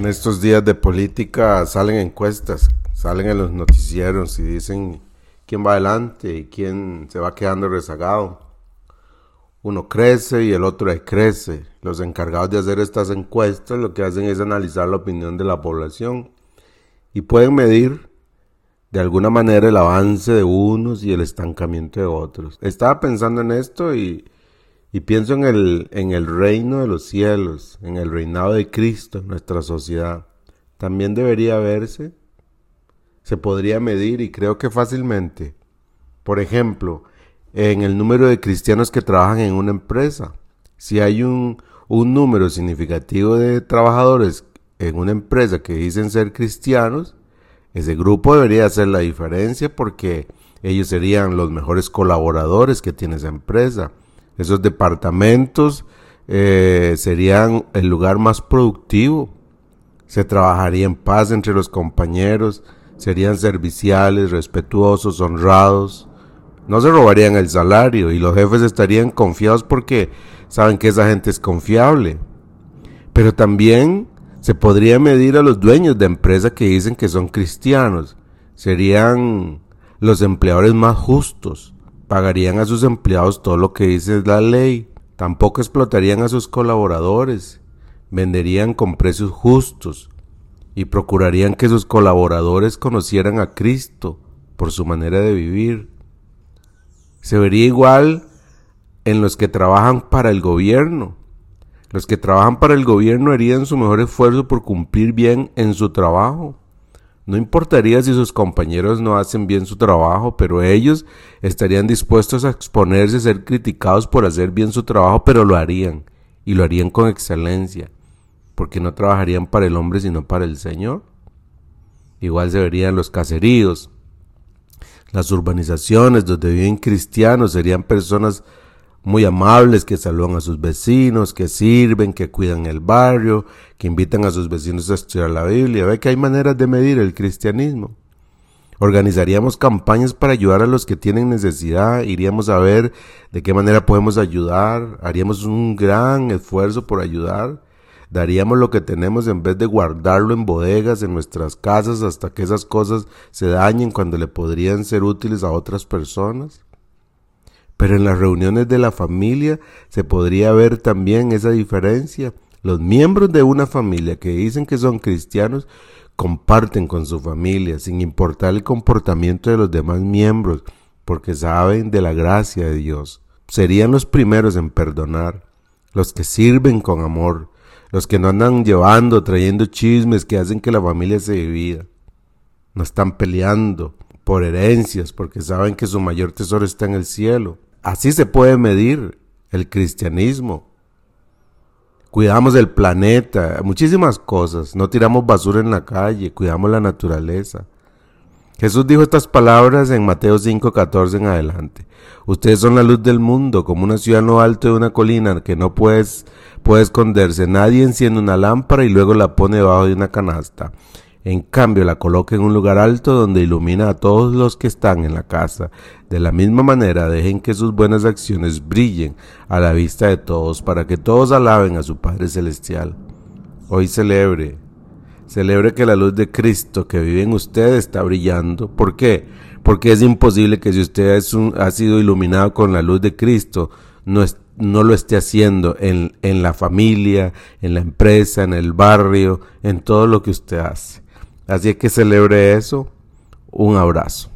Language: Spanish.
En estos días de política salen encuestas, salen en los noticieros y dicen quién va adelante y quién se va quedando rezagado. Uno crece y el otro crece. Los encargados de hacer estas encuestas lo que hacen es analizar la opinión de la población y pueden medir de alguna manera el avance de unos y el estancamiento de otros. Estaba pensando en esto y y pienso en el, en el reino de los cielos, en el reinado de Cristo en nuestra sociedad. También debería verse, se podría medir y creo que fácilmente. Por ejemplo, en el número de cristianos que trabajan en una empresa. Si hay un, un número significativo de trabajadores en una empresa que dicen ser cristianos, ese grupo debería hacer la diferencia porque ellos serían los mejores colaboradores que tiene esa empresa esos departamentos eh, serían el lugar más productivo. Se trabajaría en paz entre los compañeros, serían serviciales, respetuosos, honrados. No se robarían el salario y los jefes estarían confiados porque saben que esa gente es confiable. Pero también se podría medir a los dueños de empresas que dicen que son cristianos. Serían los empleadores más justos, pagarían a sus empleados todo lo que dice la ley, tampoco explotarían a sus colaboradores, venderían con precios justos y procurarían que sus colaboradores conocieran a Cristo por su manera de vivir. Se vería igual en los que trabajan para el gobierno. Los que trabajan para el gobierno harían su mejor esfuerzo por cumplir bien en su trabajo. No importaría si sus compañeros no hacen bien su trabajo, pero ellos estarían dispuestos a exponerse a ser criticados por hacer bien su trabajo, pero lo harían, y lo harían con excelencia, porque no trabajarían para el hombre sino para el Señor. Igual se verían los caseríos, las urbanizaciones donde viven cristianos serían personas muy amables que saludan a sus vecinos, que sirven, que cuidan el barrio, que invitan a sus vecinos a estudiar la Biblia. Ve que hay maneras de medir el cristianismo. Organizaríamos campañas para ayudar a los que tienen necesidad, iríamos a ver de qué manera podemos ayudar, haríamos un gran esfuerzo por ayudar, daríamos lo que tenemos en vez de guardarlo en bodegas en nuestras casas hasta que esas cosas se dañen cuando le podrían ser útiles a otras personas. Pero en las reuniones de la familia se podría ver también esa diferencia. Los miembros de una familia que dicen que son cristianos comparten con su familia sin importar el comportamiento de los demás miembros porque saben de la gracia de Dios. Serían los primeros en perdonar, los que sirven con amor, los que no andan llevando, trayendo chismes que hacen que la familia se divida. No están peleando por herencias porque saben que su mayor tesoro está en el cielo. Así se puede medir el cristianismo. Cuidamos el planeta, muchísimas cosas. No tiramos basura en la calle, cuidamos la naturaleza. Jesús dijo estas palabras en Mateo 5:14 en adelante. Ustedes son la luz del mundo, como una ciudad en lo alto de una colina que no puedes, puede esconderse. Nadie enciende una lámpara y luego la pone debajo de una canasta en cambio, la coloca en un lugar alto donde ilumina a todos los que están en la casa. De la misma manera, dejen que sus buenas acciones brillen a la vista de todos, para que todos alaben a su Padre Celestial. Hoy celebre, celebre que la luz de Cristo que vive en usted está brillando. ¿Por qué? Porque es imposible que si usted ha sido iluminado con la luz de Cristo, no, no lo esté haciendo en, en la familia, en la empresa, en el barrio, en todo lo que usted hace. Así es que celebre eso. Un abrazo.